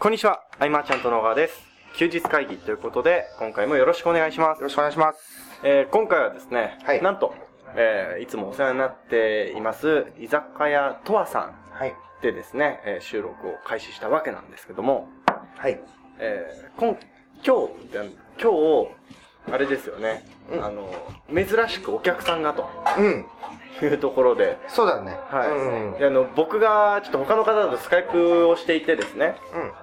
こんにちは、アイマーちゃんと野川です。休日会議ということで、今回もよろしくお願いしますよ。ろしくお願いします。えー今回はですね、はいなんと、えーいつもお世話になっています、居酒屋とわさんはい。でですね、えー収録を開始したわけなんですけども、はい。えー、今、今日、今日、あれですよね、うんあの、珍しくお客さんがとうん。いうところで、そうだね。はい。うん。であの、僕がちょっと他の方とスカイプをしていてですね、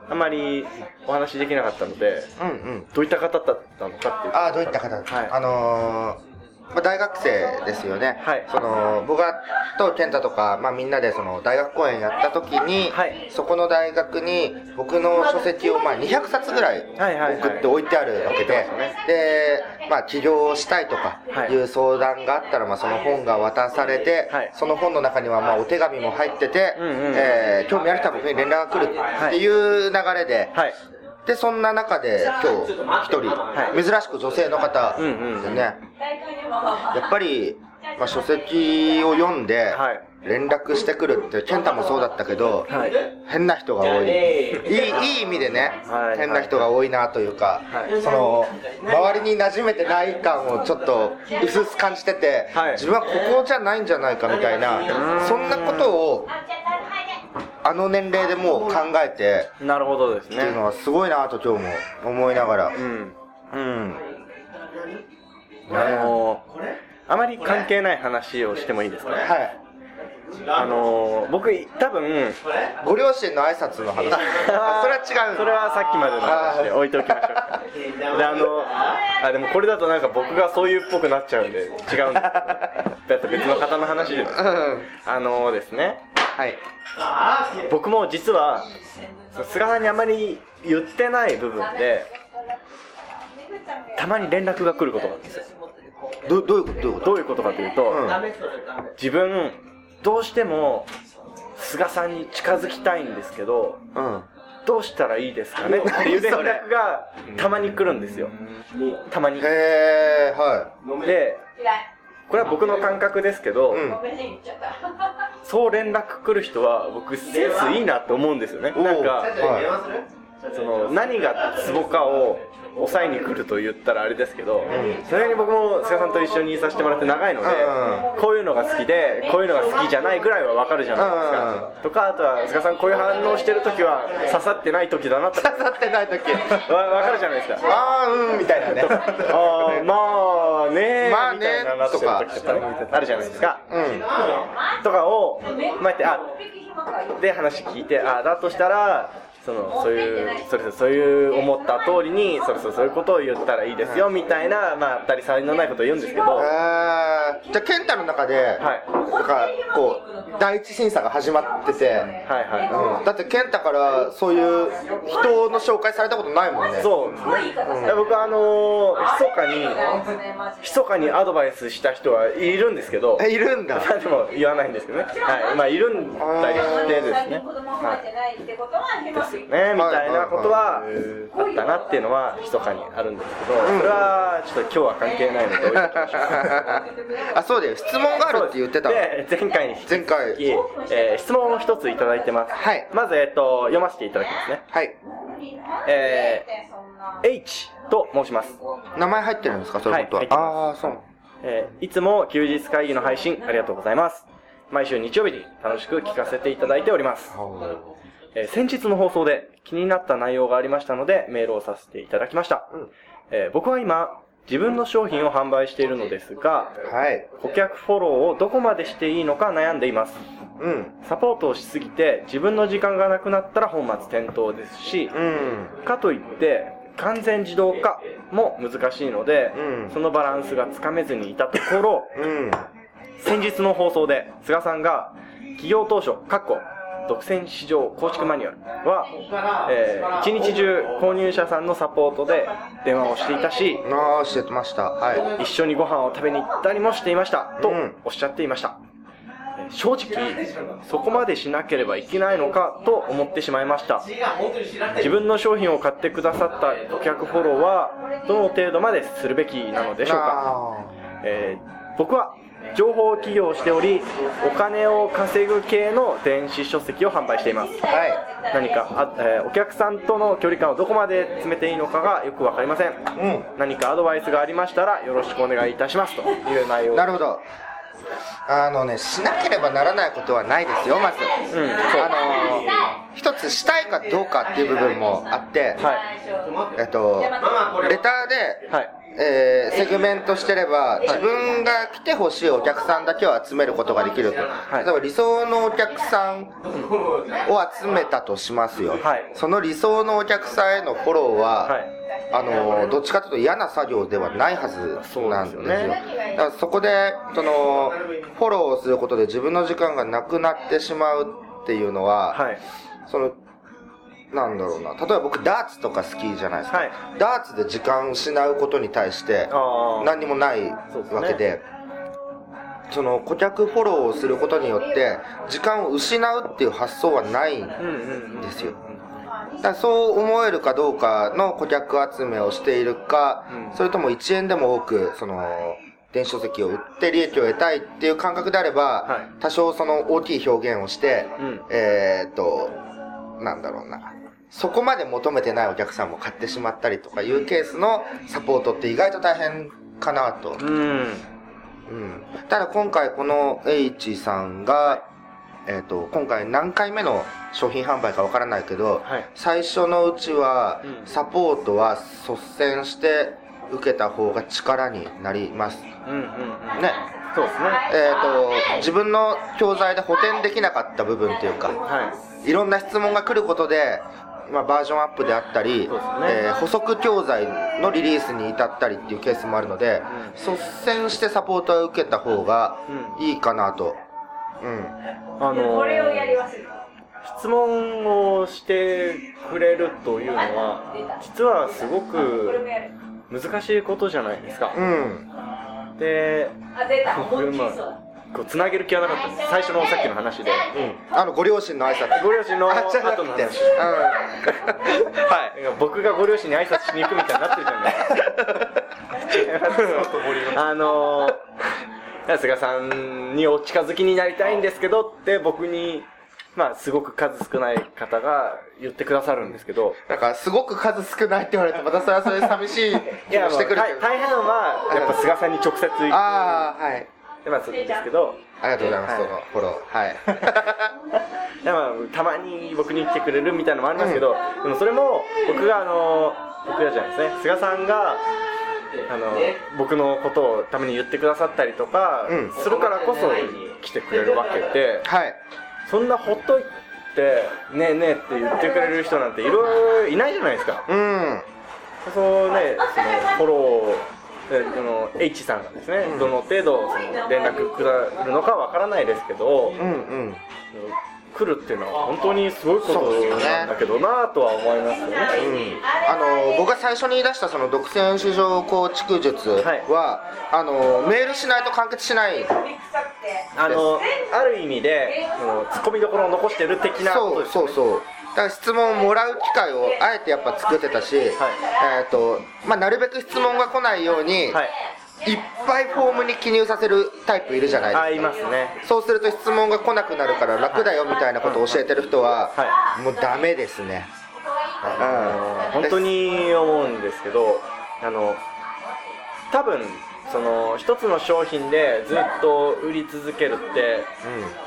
うん。あまりお話できなかったので、うんうん。どういった方だったのかっていう。ああ、どういった方はいあのーまあ、大学生ですよね。はい。その、僕がと健太とか、まあみんなでその大学公演やった時に、はい。そこの大学に僕の書籍をまあ200冊ぐらいはいはいはい。送って置いてあるわけで、で、まあ起業をしたいとかはい。いう相談があったら、まあその本が渡されて、はい。その本の中にはまあお手紙も入ってて、うんうんえー興味ある人は僕に連絡が来るっていう流れで、はい。で、そんな中で今日一人、はい。珍しく女性の方でね、やっぱり、まあ、書籍を読んではい連絡してくるって、健太もそうだったけど、はい。変な人が多い。いい、いい意味でね、はい変な人が多いなというか、はいその、周りに馴染めてない感をちょっと、うすうす感じてて、はい自分はここじゃないんじゃないかみたいな、そんなことを、あの年齢でもう考えて、なるほどですね。っていうのはすごいなと今日も思いながら。うん。うん。あのー、あまり関係ない話をしてもいいですか？ね。はい。あのー、僕、多分、ご両親の挨拶の話。あそれは違う。それはさっきまでの話で置いておきましょうか。で、あの、あ、でもこれだとなんか僕がそういうっぽくなっちゃうんで、違うんですけど。だって別の方の話です。うん。あのですね、はい。僕も実は、菅さんにあまり言ってない部分で、たまに連絡が来ることなんですよ。どどういうことどういうこと？どういうことかというと、うん自分、どうしても、菅さんに近づきたいんですけど、うん。どうしたらいいですかね？っていう連絡がたまに来るんですよ。たまに。へえ、はで、これは僕の感覚ですけど、い。うん。そう連絡来る人は僕センスいいなって思うんですよね。なんか、はその何がツボかを抑えに来ると言ったらあれですけど、それに僕も菅さんと一緒にいさせてもらって長いので、うこういうのが好きでこういうのが好きじゃないぐらいはわかるじゃないですか、とかあとは菅さんこういう反応してる時は刺さってない時だなとか。刺さってない時。わわかるじゃないですか。あー、うん、みたいなね。あーまあねまあねとか。ねあるじゃないですか、うん。とかをまあやってあで話聞いてあだとしたらそのそういうそれぞれそういう思った通りにそれぞれそう。いうことを言ったらいいですよみたいなまあ当たり障りのないことを言うんですけど。えー、じゃあ、健太の中で、はいなんか、こう、第一審査が始まってて、はいはうん、だって健太からそういう人の紹介されたことないもんね。いそうですね、僕はあのー、密かに密かにアドバイスした人はいるんですけど。え、いるんだ。でも言わないんですけどね。はい。まあいるんだりしてですね。はい。ですよねみたいなことはあったなっていうのは密かにあるんですけどそれはちょっと今日は関係ないので置いときましょう。あ、そうだよ。質問があるって言ってたわ。で前回に引き前回。続き、えー質問を一ついただいてます。はい。まず、えっと読ませていただきますね。はい。えー H と申します。名前入ってるんですか？そういうことは。はいああ、そう。えーいつも休日会議の配信ありがとうございます。毎週日曜日に楽しく聞かせていただいておりますえー先日の放送で気になった内容がありましたのでメールをさせていただきました、うんえー僕は今自分の商品を販売しているのですがはい。顧客フォローをどこまでしていいのか悩んでいますうん。サポートをしすぎて自分の時間がなくなったら本末転倒ですしうん。かといって完全自動化も難しいので、うんそのバランスがつかめずにいたところうん。先日の放送で菅さんが企業当初かっこ独占市場構築マニュアルは、えー一日中購入者さんのサポートで電話をしていたしああ、してました。はい。一緒にご飯を食べに行ったりもしていましたとうん。おっしゃっていました、えー正直そこまでしなければいけないのかと思ってしまいました。自分の商品を買ってくださった顧客フォローはどの程度までするべきなのでしょうか。あ。えー僕は情報企業をしておりお金を稼ぐ系の電子書籍を販売しています。はい。何かあ、えーお客さんとの距離感をどこまで詰めていいのかがよく分かりません。うん。何かアドバイスがありましたらよろしくお願いいたしますという内容。なるほど。あのねしなければならないことはないですよまず、うんあの一つしたいかどうかっていう部分もあって、はい。えっとレターで、はい。えーセグメントしてれば自分が来てほしいお客さんだけを集めることができると、い。例えば理想のお客さんを集めたとしますよ、はい。その理想のお客さんへのフォローは、はい。あのどっちかというと嫌な作業ではないはずなんですよ。そうですよね。だからそこでそのフォローをすることで自分の時間がなくなってしまうっていうのは、はいそのなんだろうな。例えば僕ダーツとか好きじゃないですか、はい。ダーツで時間失うことに対して何にもないわけでその顧客フォローをすることによって時間を失うっていう発想はないんですよ。だそう思えるかどうかの顧客集めをしているか、うん。それとも1円でも多くその電子書籍を売って利益を得たいっていう感覚であれば、はい。多少その大きい表現をして、うん。えーっとなんだろうな。そこまで求めてないお客さんも買ってしまったりとかいうケースのサポートって意外と大変かなと、うん。うん、ただ今回この H さんが、えー、と今回何回目の商品販売かわからないけど、はい。最初のうちはうん。サポートは率先して受けた方が力になります。うんうんうん。ねそうですね。えー、と自分の教材で補填できなかった部分っていうかはい。いろんな質問が来ることで、まあ、バージョンアップであったり、そうですね。えー補足教材のリリースに至ったりっていうケースもあるので、率先してサポートを受けた方がいいかなと、うん。あのこれをやり忘れた質問をしてくれるというのは実はすごく難しいことじゃないですか。うんっこうつなげる気はなかったんです。最初のさっきの話で。うん、あのご両親の挨拶。ご両親の後の話うん、はい。僕がご両親に挨拶しに行くみたいになってるじゃないですか。あのー菅さんにお近づきになりたいんですけどって僕にまあすごく数少ない方が言ってくださるんですけど。なんかすごく数少ないって言われてまたそれはそれで寂しいい気やもしてくるけど。大大半はやっぱ菅さんに直接行くああはい。まあそうですけど。ありがとうございます、はいそのフォローはい。いやまあたまに僕に来てくれるみたいなのもありますけど、でもそれも僕があの僕がじゃないですね。菅さんがあの僕のことをために言ってくださったりとかうん。するからこそ来てくれるわけで、はいそんなほっといて「ねえねえ」って言ってくれる人なんていろいろいないじゃないですか。うん。そうねそのフォローえこの H さんがですね、どの程度その連絡くれるのかわからないですけど、うんうん来るっていうのは本当にすごいことそうですよねなんだけどなとは思いますよね。あの僕が最初に言い出したその独占市場構築術は、あのメールしないと完結しないあのある意味でツッコミどころを残してる的なことですよね。そうそうそうだから質問をもらう機会をあえてやっぱ作ってたし、えっ、とまあなるべく質問が来ないように、はい。い、っぱいフォームに記入させるタイプいるじゃないですか。あいますね。そうすると質問が来なくなるから楽だよみたいなことを教えてる人は、はもうダメですね。あの本当に思うんですけど、あの多分その一つの商品でずっと売り続けるって、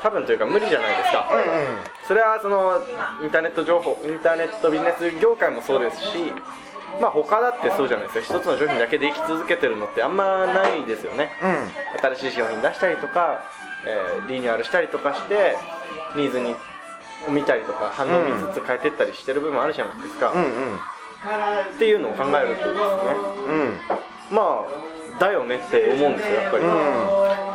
多分というか無理じゃないですか。うんうん。それはそのインターネット情報インターネットビジネス業界もそうですしまあ他だってそうじゃないですか。一つの商品だけで生き続けてるのってあんまないですよね。うん。新しい商品出したりとか、えーリニューアルしたりとかしてニーズに見たりとか反応を見つつ変えてったりしてる部分あるじゃないですか、うんうん。っていうのを考えるとですね。うん。まあだよねって思うんですよやっぱり、うん、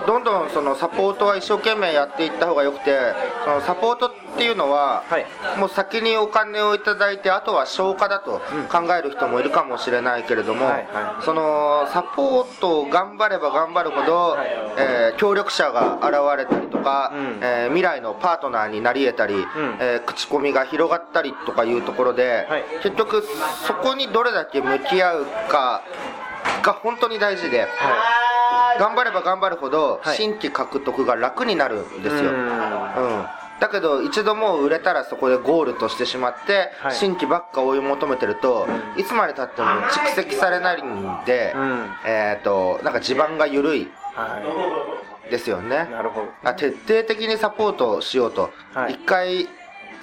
どんどんそのサポートは一生懸命やっていった方がよくてそのサポートっていうのは、はい。もう先にお金をいただいてあとは消化だと考える人もいるかもしれないけれども、はいはそのサポートを頑張れば頑張るほど、えー協力者が現れたりとか、うん。えー未来のパートナーになり得たり、えー口コミが広がったりとかいうところで、はい。結局そこにどれだけ向き合うかが本当に大事で。頑張れば頑張るほどはい。新規獲得が楽になるんですよ、うん。うん。だけど一度もう売れたらそこでゴールとしてしまって、はい。新規ばっか追い求めてると、いつまでたっても蓄積されないんで、うん。えっ、となんか地盤が緩いはですよね。いなるほど。あ徹底的にサポートしようと、はい。一回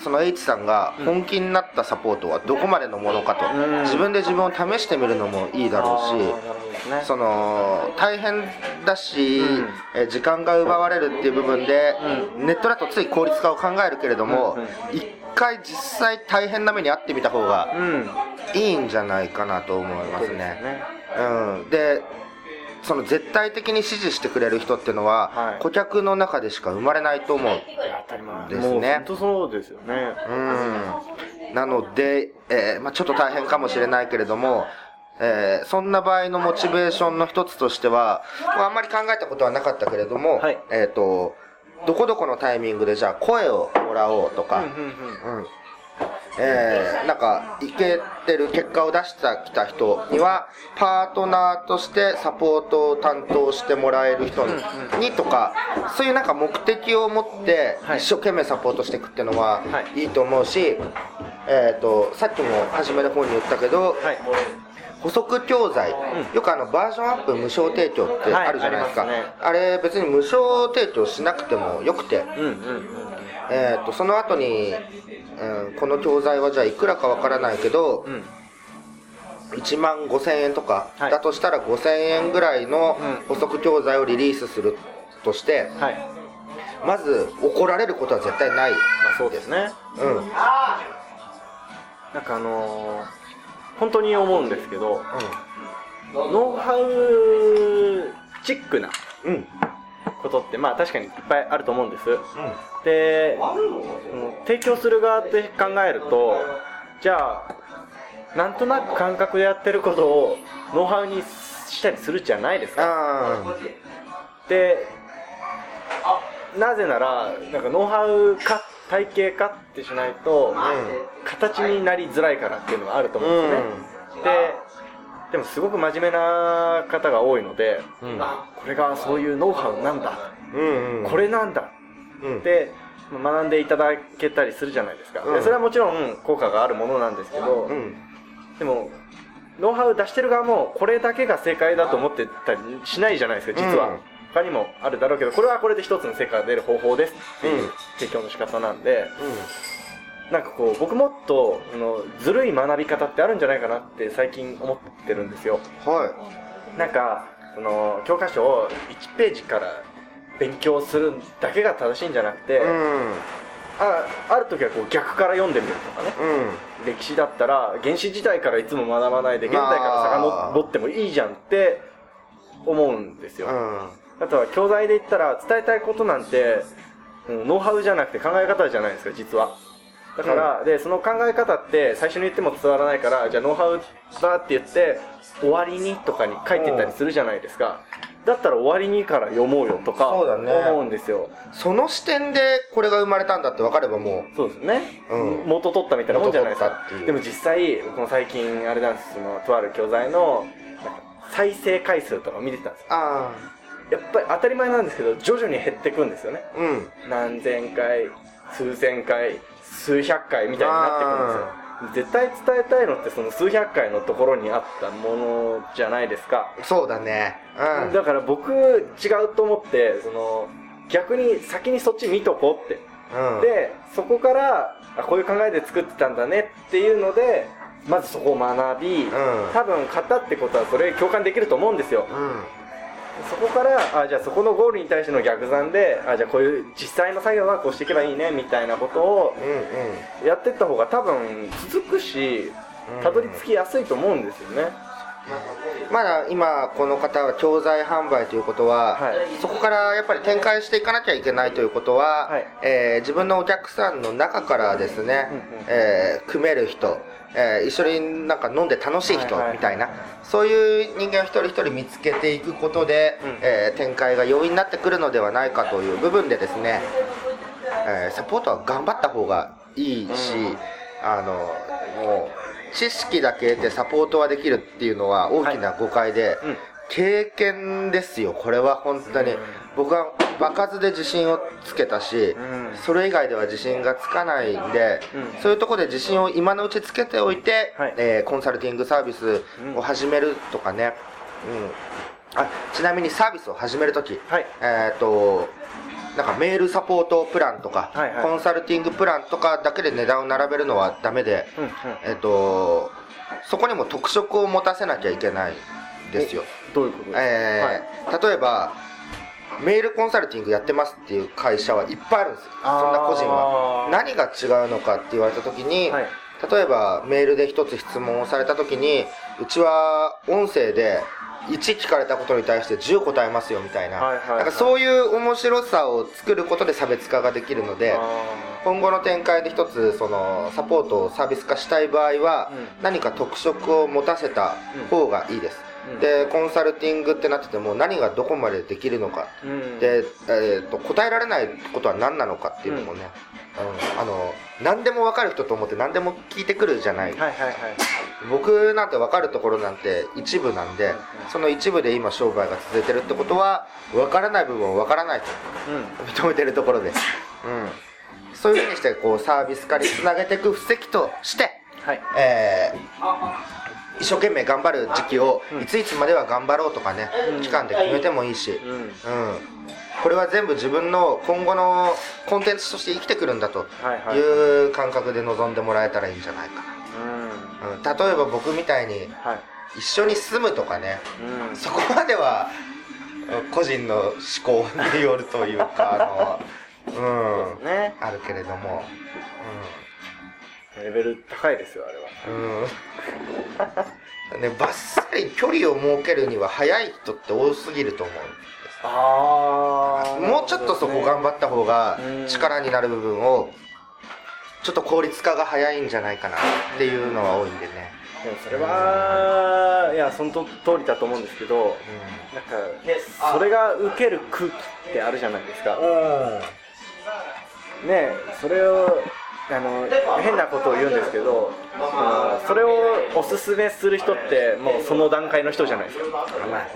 その H さんが本気になったサポートはどこまでのものかと、うん。自分で自分を試してみるのもいいだろうし、ね。その大変だし、うん。え時間が奪われるっていう部分で、ネットだとつい効率化を考えるけれどもうん。一、回実際大変な目に遭ってみた方がうん。いいんじゃないかなと思いますね。ね。うん、でその絶対的に支持してくれる人っていうのは、はい。顧客の中でしか生まれないと思う。当たり前。ですね本当そうですよね。うん、なので、えーまあ、ちょっと大変かもしれないけれども、えーそんな場合のモチベーションの一つとしては、まあ、あんまり考えたことはなかったけれども、はい。えっ、と、どこどこのタイミングでじゃあ声をもらおうとか、うんうんうん。うんえーなんか、いけてる結果を出してきた人には、パートナーとしてサポートを担当してもらえる人にとか、そういうなんか目的を持ってはい。一生懸命サポートしていくっていうのははい。いいと思うし、えー、とさっきも初めの方に言ったけど、はい。補足教材、よくあのバージョンアップ無償提供ってあるじゃないですか、はい。あれ別に無償提供しなくてもよくて、えー、とその後に、うん、この教材はじゃあいくらかわからないけど、うん1万5000円とか、はい。だとしたら5000円ぐらいのうん。補足教材をリリースするとして、はい。まず怒られることは絶対ない、まあそうですね。うん。うんなんかあのー本当に思うんですけどノウハウチックなうんうんことってまあ確かにいっぱいあると思うんです。で、うん提供する側って考えるとじゃあなんとなく感覚でやってることをノウハウにしたりするじゃないですか。あでなぜならなんかノウハウ化体系化ってしないと、形になりづらいからっていうのがあると思うんですよね、ででもすごく真面目な方が多いので、うん。あこれがそういうノウハウなんだ、うんうんこれなんだ。うん。って学んでいただけたりするじゃないですか、うん。でそれはもちろん効果があるものなんですけど、うん。でもノウハウ出してる側もこれだけが正解だと思ってたりしないじゃないですか実は、うん他にもあるだろうけどこれはこれで一つの成果が出る方法ですっていううん。提供の仕方なんで、なんかこう僕もっとあのずるい学び方ってあるんじゃないかなって最近思ってるんですよ。うんはい。なんかその教科書を1ページから勉強するだけが正しいんじゃなくて、うん。あある時はこう逆から読んでみるとかね。うん。歴史だったら原始時代からいつも学ばないで現代から遡ってもいいじゃんって思うんですよ、うん。あとは教材で言ったら伝えたいことなんて、うんノウハウじゃなくて考え方じゃないですか実はだから、でその考え方って最初に言っても伝わらないからじゃあノウハウだって言って終わりにとかに書いてたりするじゃないですか、だったら終わりにから読もうよとかそうだね。思うんですよ。その視点でこれが生まれたんだって分かればもそうですね、うん。元取ったみたいなもんじゃないですか。でも実際この最近あれなんですそのとある教材の再生回数とか見てたんですよ。うあ。やっぱり当たり前なんですけど徐々に減っていくんですよね。あうん。何千回数千回数百回みたいになってくるんですよ。絶対伝えたいのってその数百回のところにあったものじゃないですか、そうだね。うん。だから僕違うと思ってその逆に先にそっち見とこうって。うん。でそこからあこういう考えで作ってたんだねっていうのでまずそこを学び、ん。多分型ってことはそれ共感できると思うんですよ。うんそこからあじゃあそこのゴールに対しての逆算であじゃあこういう実際の作業はこうしていけばいいねみたいなことをやってった方が多分続くしたどり着きやすいと思うんですよね、まだ今この方は教材販売ということは、はい。そこからやっぱり展開していかなきゃいけないということは、はい。えー自分のお客さんの中からですね、うんうん。えー組める人、えー一緒になんか飲んで楽しい人はいはいみたいな、そういう人間を一人一人見つけていくことで、うん。えー展開が容易になってくるのではないかという部分でですね、えーサポートは頑張った方がいいし、うん。あのもう知識だけ得てサポートはできるっていうのは大きな誤解で、うん。経験ですよこれは本当に、僕は場数で自信をつけたし、ん。それ以外では自信がつかないんで、うん。そういうところで自信を今のうちつけておいて、はい。えーコンサルティングサービスを始めるとかね、うん。あちなみにサービスを始めるとき、はい。えっ、となんかメールサポートプランとか、コンサルティングプランとかだけで値段を並べるのはダメで、えっ、とそこにも特色を持たせなきゃいけないですよ、どういうことえー例えばメールコンサルティングやってますっていう会社はいっぱいあるんですよ。そんな個人は。何が違うのかって言われた時に、はい。例えばメールで一つ質問をされた時にうちは音声で1聞かれたことに対して10答えますよみたいな,、はいはいはい。なんかそういう面白さを作ることで差別化ができるのであ今後の展開で一つそのサポートをサービス化したい場合は、うん。何か特色を持たせた方がいいです、うんでコンサルティングってなってても何がどこまでできるのか、ーうん。で、えー、と答えられないことは何なのかっていうのもね、うん。あの何でも分かる人と思って何でも聞いてくるじゃない、はいはいはい。僕なんて分かるところなんて一部なんでその一部で今商売が続いてるってことは分からない部分を分からないとうん。認めてるところです、うん、そういうふうにしてこうサービス化につなげていく布石として、はい。えー一生懸命頑張る時期をいついつまでは頑張ろうとかね、期間で決めてもいいし、うん。うん、これは全部自分の今後のコンテンツとして生きてくるんだとはいう感覚で臨んでもらえたらいいんじゃないかうん。な、うん、例えば僕みたいにはい。一緒に住むとかねうん。そこまでは個人の思考によるというかあの、うん、ね。あるけれども、レベル高いですよあれは。うん、ねバッサリ距離を設けるには早い人って多すぎると思うんです。あもうちょっとそこ頑張った方がうん力になる部分をちょっと効率化が早いんじゃないかなっていうのは多いんでね、でもそれはいやそのと通りだと思うんですけどなんかそれが受ける空気ってあるじゃないですか。ねそれをあの変なことを言うんですけどあのそれをおすすめする人ってもうその段階の人じゃないですか。まあね。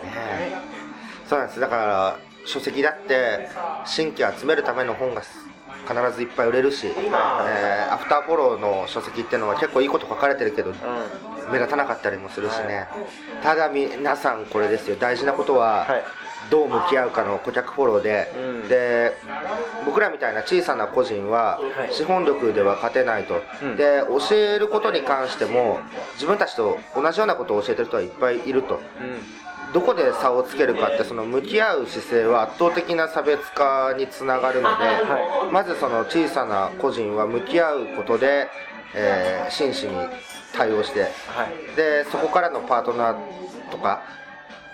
そうなんです。だから書籍だって新規集めるための本が必ずいっぱい売れるし、えーアフターフォローの書籍っていうのは結構いいこと書かれてるけど、目立たなかったりもするしね、ただ皆さんこれですよ。大事なことは、はいどう向き合うかの顧客フォローで、うん。で僕らみたいな小さな個人ははい。資本力では勝てないと、うん。で教えることに関しても自分たちと同じようなことを教えてる人はいっぱいいると。うん。どこで差をつけるかってその向き合う姿勢は圧倒的な差別化につながるので、はまずその小さな個人は向き合うことで、えー真摯に対応してはい。でそこからのパートナーとか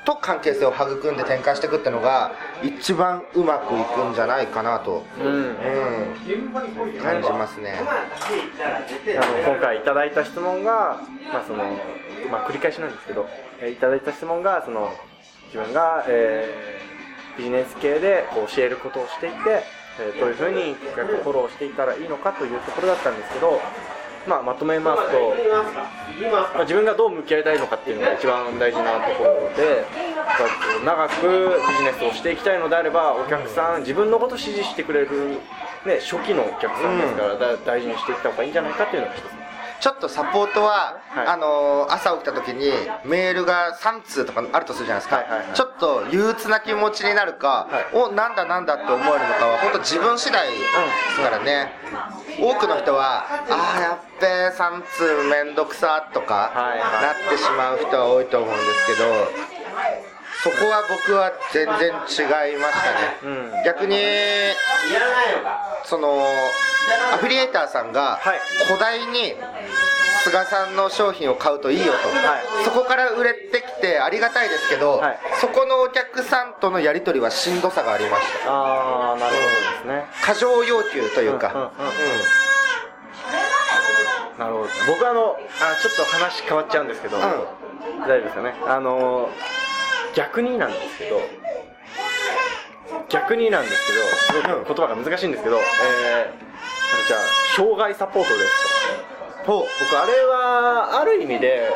と関係性を育んで展開していくってのが一番うまくいくんじゃないかなと、うんうん、感じますね。あの今回いただいた質問が、まあそのまあ、繰り返しなんですけど、えーいただいた質問がその自分が、えービジネス系でこう教えることをしていて、えーどういうふうに顧客フォローしていったらいいのかというところだったんですけど、まあ、まとめますと、まあ、自分がどう向き合いたいのかっていうのが一番大事なところで、まあ長くビジネスをしていきたいのであればお客さん自分のことを支持してくれる、ね、初期のお客さんですから、だ大事にしていった方がいいんじゃないかっていうのが一つちょっとサポートは、はい。あのー朝起きた時にメールが3通とかあるとするじゃないですか、はいはいはい。ちょっと憂鬱な気持ちになるか、はい。おなんだなんだって思えるのかは本当自分次第ですからね、多くの人はああやっべえ3通めんどくさとかなってしまう人は多いと思うんですけどそこは僕は全然違いましたね、うん。逆にそのアフィリエイターさんがはい。古代に菅さんの商品を買うといいよと、はい。そこから売れてきてありがたいですけど、はい。そこのお客さんとのやり取りはしんどさがありました。ああなるほどですね。過剰要求というか、うんうんうんなるほど僕あのあちょっと話変わっちゃうんですけど、うん。大丈夫ですかね。あの逆になんですけど逆になんですけどすごく言葉が難しいんですけど、えー、じゃあ障害サポートですと。僕あれはある意味で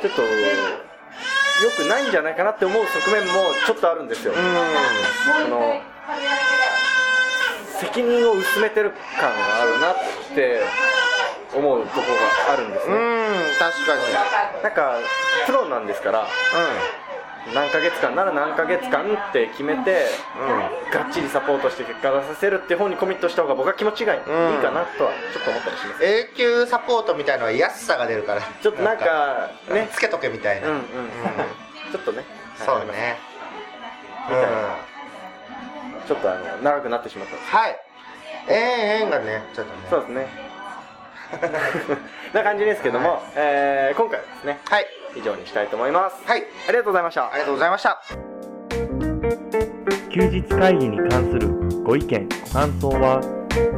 ちょっと良くないんじゃないかなって思う側面もちょっとあるんですよ、うその責任を薄めてる感があるなって思うとこがあるんですん。うね、ん、確かに。なんかプロなんですからう何ヶ月間なら何ヶ月間って決めて、がっちりサポートして結果出させるって方にコミットした方が僕は気持ちがいい,、うんかなとはちょっと思ったりしますん。永久サポートみたいのは安さが出るから。ちょっとなんかねつけとけみたいな。うんうん、ちょっとねそうね。みたいなちょっとあの長くなってしまったはい。ええ縁がね、ちょっとね。そうですね な感じですけども、えー今回はですねはい。以上にしたいと思いますはい。ありがとうございましたありがとうございました。休日会議に関するご意見ご感想は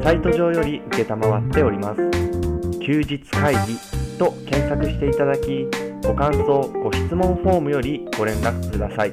サイト上より承っております休日会議と検索していただきご感想ご質問フォームよりご連絡ください